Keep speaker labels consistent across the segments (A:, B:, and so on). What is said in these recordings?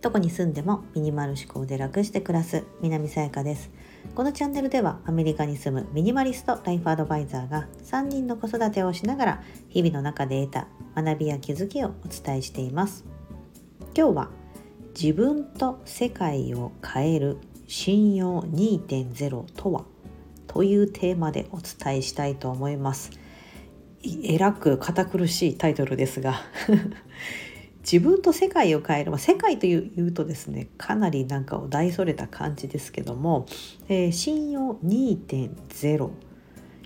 A: どこに住んでもミニマル思考で楽して暮らす南さやかです。このチャンネルではアメリカに住むミニマリストライフアドバイザーが3人の子育てをしながら日々の中で得た学びや気づきをお伝えしています。今日は自分と世界を変える信用2.0とは？というテーマでお伝えしたいと思います。えらく堅苦しいタイトルですが 自分と世界を変える、まあ、世界というとですねかなりなんかを大それた感じですけども、えー、信用2.0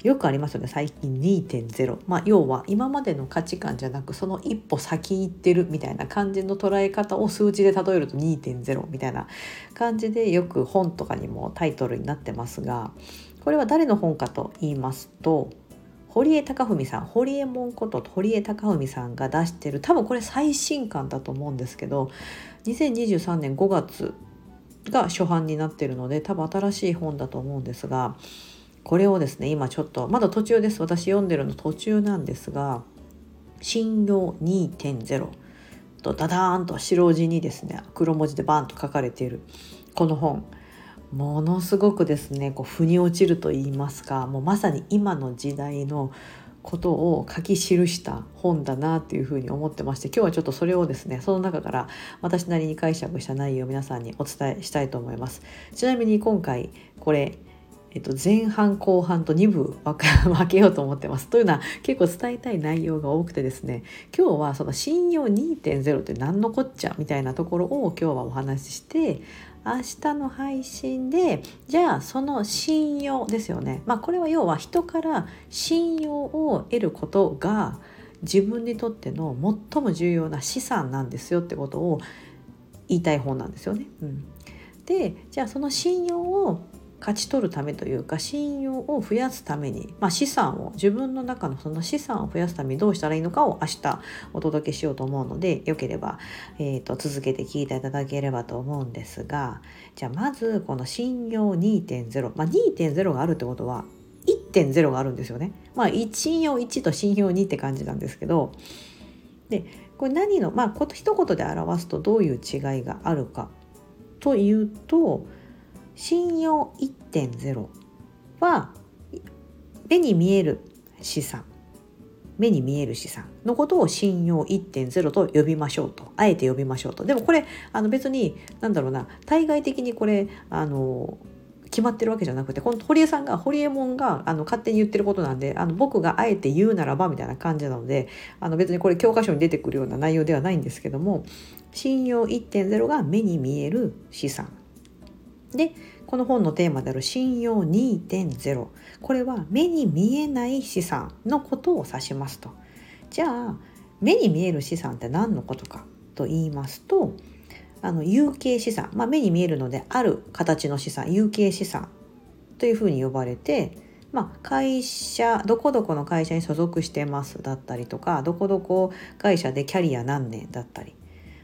A: よくありますよね最近2.0、まあ、要は今までの価値観じゃなくその一歩先行ってるみたいな感じの捉え方を数字で例えると2.0みたいな感じでよく本とかにもタイトルになってますがこれは誰の本かと言いますと堀江貴文さん堀江門こと堀江貴文さんが出してる多分これ最新刊だと思うんですけど2023年5月が初版になってるので多分新しい本だと思うんですがこれをですね今ちょっとまだ途中です。私読んでるの途中なんですが「信用2.0」とダダーンと白地にですね黒文字でバーンと書かれているこの本。ものすごくですねこう腑に落ちると言いますかもうまさに今の時代のことを書き記した本だなっていうふうに思ってまして今日はちょっとそれをですねその中から私なりに解釈した内容を皆さんにお伝えしたいと思いますちなみに今回これえっと、前半後半と2部 分けようと思ってます。というのは結構伝えたい内容が多くてですね今日はその信用2.0って何のこっちゃみたいなところを今日はお話しして明日の配信でじゃあその信用ですよねまあこれは要は人から信用を得ることが自分にとっての最も重要な資産なんですよってことを言いたい方なんですよね。うん、でじゃあその信用を勝ち取るためというか信用を増やすために、まあ、資産を自分の中のその資産を増やすためにどうしたらいいのかを明日お届けしようと思うのでよければ、えーと、続けて聞いていただければと思うんですがじゃあまずこの信用2.0、まあ、2.0があるってことは1.0があるんですよね。まあ、信用1と信用2って感じなんですけどでこれ何のまあ一言で表すとどういう違いがあるかというと信用1.0は目に見える資産目に見える資産のことを信用1.0と呼びましょうとあえて呼びましょうと。でもこれあの別に何だろうな対外的にこれあの決まってるわけじゃなくてこの堀江さんが堀江門があの勝手に言ってることなんであの僕があえて言うならばみたいな感じなのであの別にこれ教科書に出てくるような内容ではないんですけども信用1.0が目に見える資産。でこの本のテーマである信用2.0これは目に見えない資産のことを指しますと。じゃあ目に見える資産って何のことかと言いますとあの有形資産、まあ、目に見えるのである形の資産。有形資産というふうに呼ばれて、まあ、会社どこどこの会社に所属してますだったりとかどこどこ会社でキャリア何年だったり。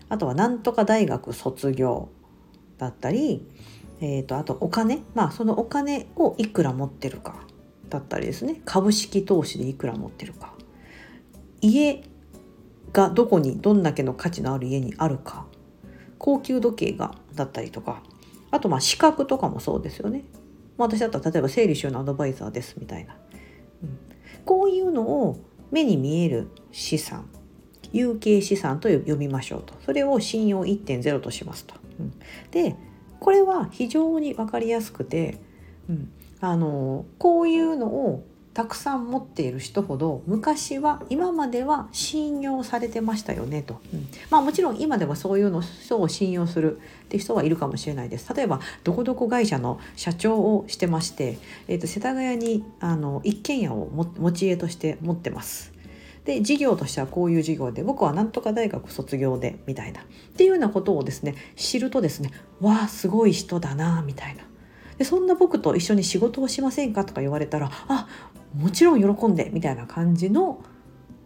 A: あとは何とか大学卒業だったりえーと、あとお金、まあ、そのお金をいくら持ってるか。だったりですね。株式投資でいくら持ってるか。家がどこにどんだけの価値のある家にあるか。高級時計がだったりとか。あとまあ資格とかもそうですよね。まあ私だったら例えば整理収納アドバイザーですみたいな、うん、こういうのを目に見える資産。有形資産と呼びましょうと。それを信用1.0としますと。うん、でこれは非常に分かりやすくて、うん、あのこういうのをたくさん持っている人ほど昔は今までは信用されてましたよねと、うん、まあもちろん今でもそういうの人を信用するって人はいるかもしれないです。例えばどこどこ会社の社長をしてまして、えー、と世田谷にあの一軒家を持ち家として持ってます。で事業としてはこういう事業で僕はなんとか大学卒業でみたいな。っていうようなことをですね知るとですねわあすごい人だなみたいな。でそんな僕と一緒に仕事をしませんかとか言われたらあもちろん喜んでみたいな感じの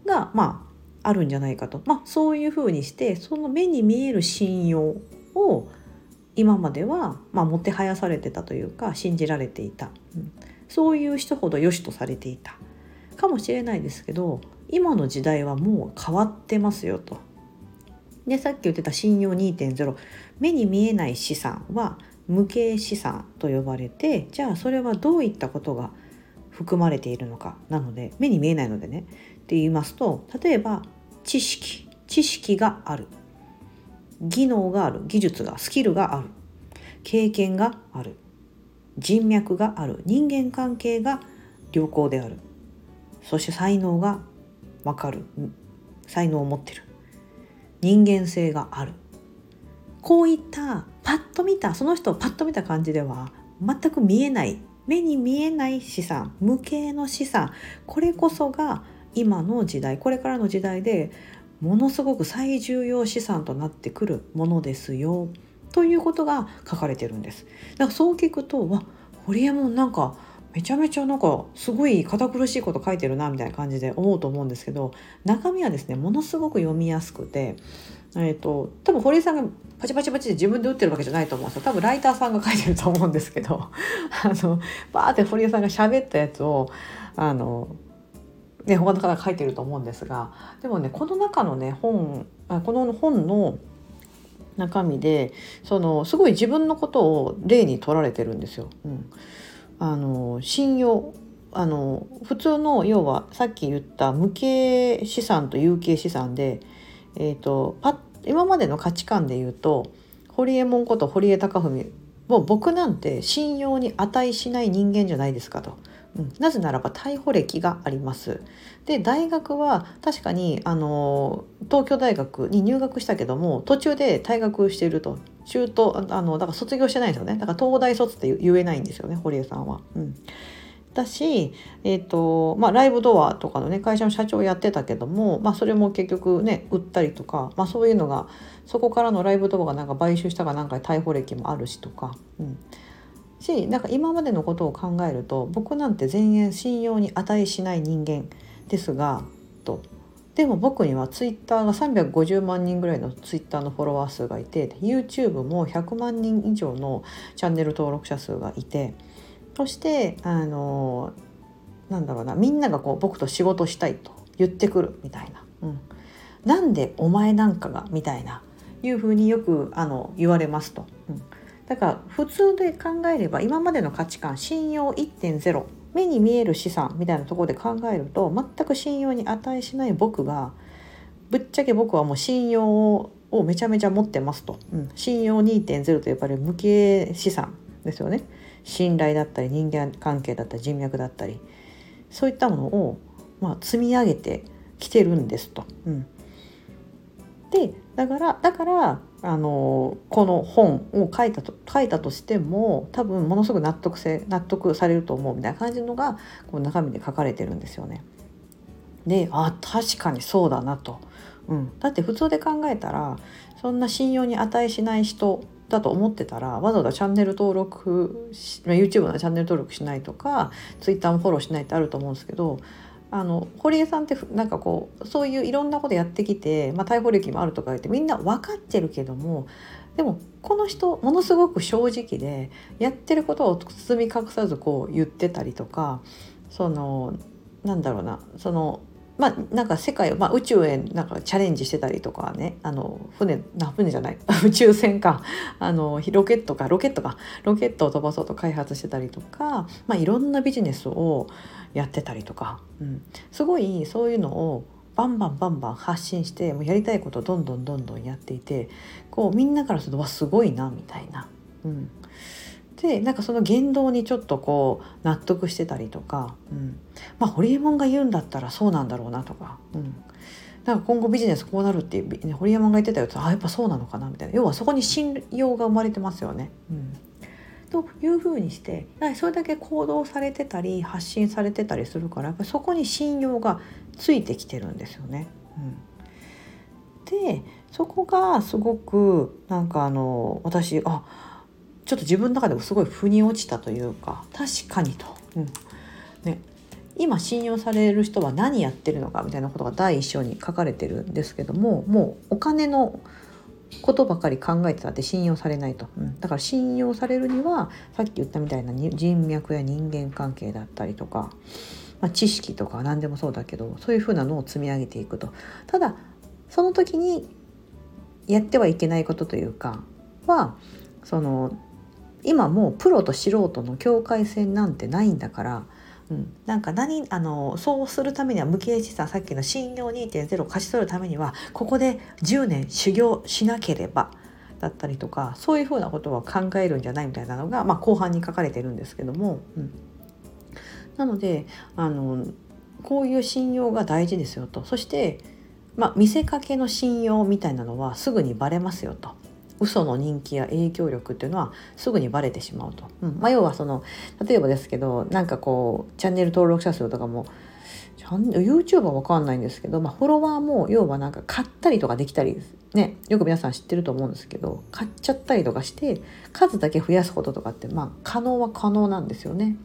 A: がまああるんじゃないかと、まあ、そういうふうにしてその目に見える信用を今までは、まあ、もてはやされてたというか信じられていた、うん、そういう人ほど良しとされていた。かもしれないですけど今の時代はもう変わってますよと。でさっき言ってた信用2.0目に見えない資産は無形資産と呼ばれてじゃあそれはどういったことが含まれているのか。なので目に見えないのでね。って言いますと例えば知識。知識がある。技能がある。技術がスキルがある。経験がある。人脈がある。人間関係が良好である。そして才能がわかる。才能を持ってる。人間性がある。こういったパッと見たその人をパッと見た感じでは全く見えない。目に見えない資産。無形の資産。これこそが今の時代。これからの時代でものすごく最重要資産となってくるものですよ。ということが書かれてるんです。だからそう聞くとわ堀江門なんかめちゃめちゃなんかすごい堅苦しいこと書いてるなみたいな感じで思うと思うんですけど中身はですねものすごく読みやすくて、えーと、多分堀江さんがパチパチパチで自分で打ってるわけじゃないと思うんですよ多分ライターさんが書いてると思うんですけど あのバーって堀江さんが喋ったやつをあのね、他の方が書いてると思うんですがでもねこの中のね本あこの本の中身でそのすごい自分のことを例に取られてるんですよ。うん、あの信用あの普通の要はさっき言った無形資産と有形資産で、えーと、パ今までの価値観で言うと堀江門こと堀江貴文もう僕なんて信用に値しない人間じゃないですかと。うん、なぜならば逮捕歴があります。で大学は確かにあの東京大学に入学したけども途中で退学していると中途あのだから卒業してないですよね。だから東大卒って言えないんですよね堀江さんは。うん。だし、えーとまあ、ライブドアとかのね会社の社長やってたけども、まあ、それも結局ね売ったりとか、まあ、そういうのがそこからのライブドアがなんか買収したかなんか逮捕歴もあるしとか、うん、しなんか今までのことを考えると僕なんて全然信用に値しない人間ですがと。でも僕にはツイッターが350万人ぐらいのツイッターのフォロワー数がいて YouTube も100万人以上のチャンネル登録者数がいてそしてあのなんだろうなみんながこう僕と仕事したいと言ってくるみたいな。うん、なんでお前なんかがみたいないうふうによくあの言われますと。うんだから普通で考えれば今までの価値観信用1.0目に見える資産みたいなところで考えると全く信用に値しない僕がぶっちゃけ僕はもう信用をめちゃめちゃ持ってますと、うん、信用2.0と呼ばれる無形資産ですよね。信頼だったり人間関係だったり人脈だったり。そういったものを、まあ、積み上げてきてるんですと。うん、でだからだからあのこの本を書いたと書いたとしても多分ものすごく納得せ納得されると思うみたいな感じのがこの中身で書かれてるんですよね。であ確かにそうだなと、うん、だって普通で考えたらそんな信用に値しない人だと思ってたらわざわざチャンネル登録 YouTube のチャンネル登録しないとか Twitter もフォローしないってあると思うんですけどあの堀江さんってなんかこうそういういろんなことやってきて、まあ、逮捕歴もあるとか言ってみんな分かってるけどもでもこの人ものすごく正直でやってることを包み隠さずこう言ってたりとかそのなんだろうなそのまあなんか世界を、まあ、宇宙へなんかチャレンジしてたりとかねあの船な船じゃない。宇宙船か。あのロケットか。ロケットか。ロケットを飛ばそうと開発してたりとか、まあ、いろんなビジネスをやってたりとか、うん、すごいそういうのをバンバンバンバン発信してもうやりたいことをどんどんどんどんやっていてこうみんなからするとわすごいなみたいな。うん。でなんかその言動にちょっとこう納得してたりとか、うん、まあ堀江門が言うんだったらそうなんだろうなとか、うん、なんか今後ビジネスこうなるっていう、ね、堀江門が言ってたよとあやっぱそうなのかなみたいな。要はそこに信用が生まれてますよね。うん。というふうにしてそれだけ行動されてたり発信されてたりするからやっぱそこに信用がついてきてるんですよね。うん、でそこがすごくなんかあの私あちょっと自分の中でもすごい腑に落ちたというか確かにと、うん。ね、今信用される人は何やってるのかみたいなことが第一章に書かれてるんですけどももうお金のことばかり考えてたって信用されないと、うん、だから信用されるにはさっき言ったみたいな人脈や人間関係だったりとか、まあ、知識とか何でもそうだけどそういうふうなのを積み上げていくと。ただその時にやってはいけないことというかはその今もうプロと素人の境界線なんてないんだからうん、なんか何あのそうするためには無形資産さっきの信用2.0を勝ち取るためにはここで10年修行しなければだったりとかそういうふうなことを考えるんじゃないみたいなのが、まあ、後半に書かれてるんですけども、うん、なのであのこういう信用が大事ですよとそして、まあ、見せかけの信用みたいなのはすぐにバレますよと。嘘の人気や影響力っていうのはすぐにバレてしまうと、うんまあ、要はその例えばですけどなんかこうチャンネル登録者数とかも YouTube は分かんないんですけど、まあ、フォロワーも要はなんか買ったりとかできたりねよく皆さん知ってると思うんですけど買っちゃったりとかして数だけ増やすこととかってまあ可能は可能なんですよね。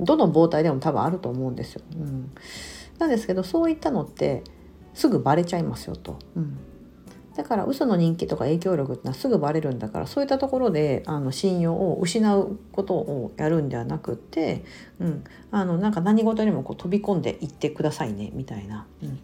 A: どの膨体でも多分あると思うんですよ。うん、なんですけどそういったのってすぐバレちゃいますよと。うんだから嘘の人気とか影響力ってのはすぐバレるんだからそういったところであの信用を失うことをやるんではなくって、うん、あのなんか何事にもこう飛び込んでいってくださいねみたいな。うん、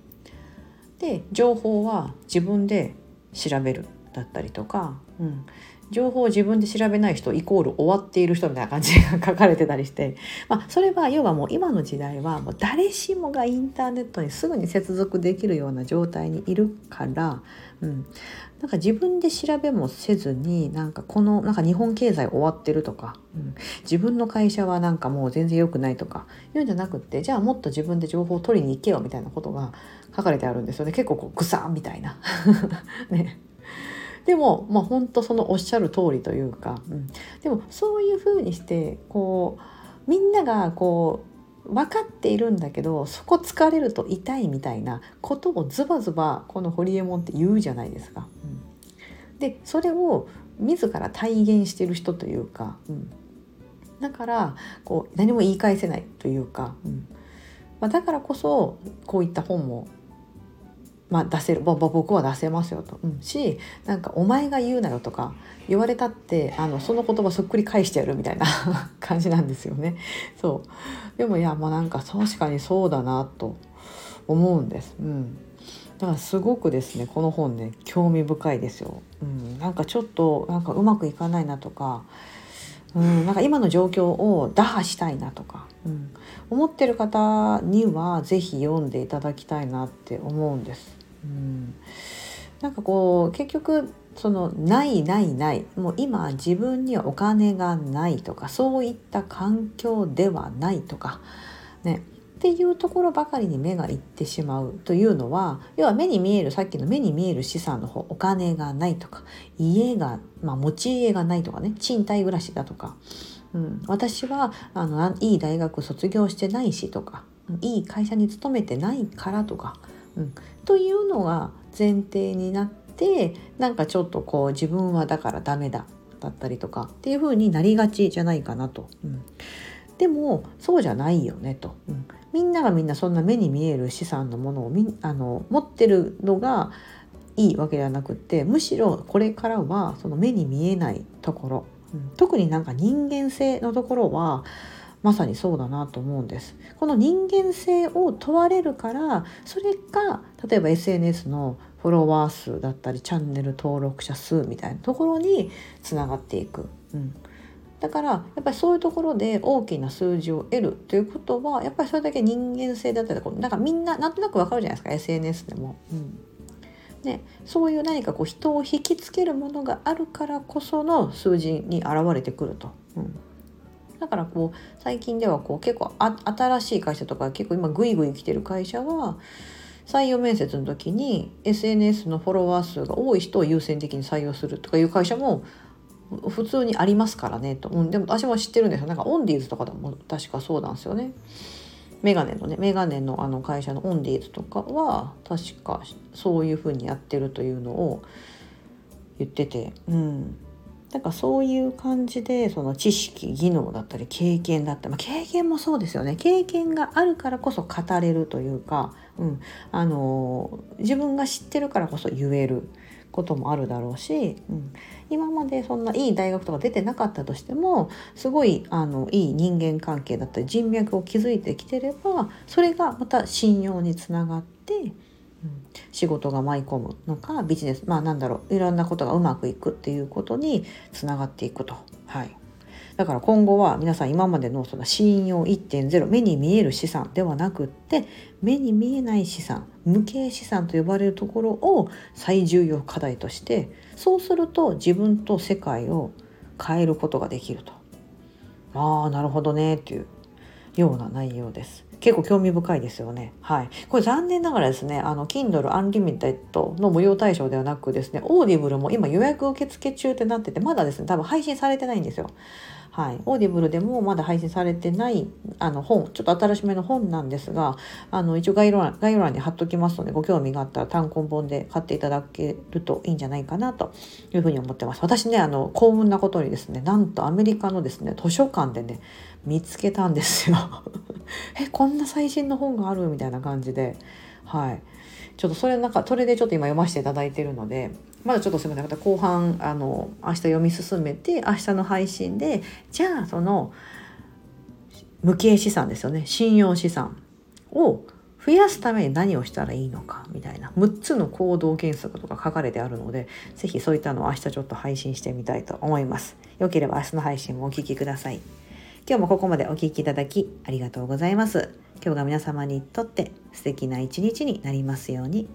A: で情報は自分で調べるだったりとか、うん、情報を自分で調べない人イコール終わっている人みたいな感じが 書かれてたりして、まあ、それは要はもう今の時代はもう誰しもがインターネットにすぐに接続できるような状態にいるから、うん、なんか自分で調べもせずになんかこのなんか日本経済終わってるとか、うん、自分の会社はなんかもう全然良くないとか言うんじゃなくってじゃあもっと自分で情報を取りに行けよみたいなことが書かれてあるんですよね。結構こうグサみたいな。ね。でもまあ本当そのおっしゃる通りというか、うん、でもそういうふうにしてこうみんながこう分かっているんだけどそこ疲れると痛いみたいなことをズバズバこのホリエモンって言うじゃないですか。うん、でそれを自ら体現してる人というか、うん、だからこう何も言い返せないというか、うん。まあ、だからこそこういった本もまあ、出せる僕は出せますよと、うん、しなんか「お前が言うなよ」とか言われたってあのその言葉そっくり返してやるみたいな 感じなんですよね。そうでもいやもうなんか確かにそうだなと思うんです。うんだからすごくですねこの本ね興味深いですよ。うん、なんかちょっとなんかうまくいかないなとか、うん、なんか今の状況を打破したいなとか、うん、思ってる方には是非読んでいただきたいなって思うんです。うん、なんかこう結局そのないないない。もう今自分にはお金がないとかそういった環境ではないとか。ね。っていうところばかりに目がいってしまうというのは要は目に見えるさっきの目に見える資産の方お金がないとか。家が、まあ、持ち家がないとかね。賃貸暮らしだとか、うん、私はあのいい大学卒業してないしとか。いい会社に勤めてないからとか。うん、というのが前提になってなんかちょっとこう自分はだからダメだだったりとかっていう風になりがちじゃないかなと。うん、でもそうじゃないよねと、うん、みんながみんなそんな目に見える資産のものをみあの持ってるのがいいわけではなくってむしろこれからはその目に見えないところ、うん、特になんか人間性のところはまさにそうだなと思うんです。この人間性を問われるからそれが例えば SNS のフォロワー数だったりチャンネル登録者数みたいなところにつながっていく。うんだからやっぱりそういうところで大きな数字を得るということはやっぱりそれだけ人間性だったりなんかみんななんとなくわかるじゃないですか SNS でも。うんね、そういう何かこう人を引きつけるものがあるからこその数字に現れてくると。うんだからこう最近ではこう結構新しい会社とか結構今グイグイ来てる会社は採用面接の時に SNS のフォロワー数が多い人を優先的に採用するとかいう会社も普通にありますからねと、うん、でも私も知ってるんですよ。なんかオンディーズとかでも確かそうなんですよね。メガネのねメガネのあの会社のオンディーズとかは確かそういうふうにやってるというのを言ってて。うん。だかそういう感じでその知識技能だったり経験だったり、まあ、経験もそうですよね。経験があるからこそ語れるというか、うん、あの自分が知ってるからこそ言えることもあるだろうし、うん、今までそんないい大学とか出てなかったとしてもすごいあのいい人間関係だったり人脈を築いてきてればそれがまた信用につながって、仕事が舞い込むのかビジネスまあなんだろういろんなことがうまくいくっていうことにつながっていくと。はいだから今後は皆さん今までのその信用1.0目に見える資産ではなくって目に見えない資産無形資産と呼ばれるところを最重要課題としてそうすると自分と世界を変えることができると。ああなるほどねっていうような内容です。結構興味深いですよね。はい。これ残念ながらですね、あの、Kindle Unlimited の無料対象ではなくですね、 Audible も今予約受付中ってなってて、まだですね、多分配信されてないんですよ。はい、 Audible でもまだ配信されてないあの本ちょっと新しめの本なんですがあの一応概要欄概要欄に貼っときますのでご興味があったら単行本で買っていただけるといいんじゃないかなというふうに思ってます私ねあの幸運なことにですねなんとアメリカのですね図書館でね見つけたんですよ。えこんな最新の本があるみたいな感じで。はい。ちょっとそれなんかそれでちょっと今読ませていただいてるのでまだちょっとすみません。後半あの明日読み進めて明日の配信でじゃあその無形資産ですよね。信用資産を増やすために何をしたらいいのかみたいな。6つの行動原則とか書かれてあるので是非そういったのを明日ちょっと配信してみたいと思います。よければ明日の配信もお聴きください。今日もここまでお聴きいただきありがとうございます。今日が皆様にとって素敵な一日になりますように。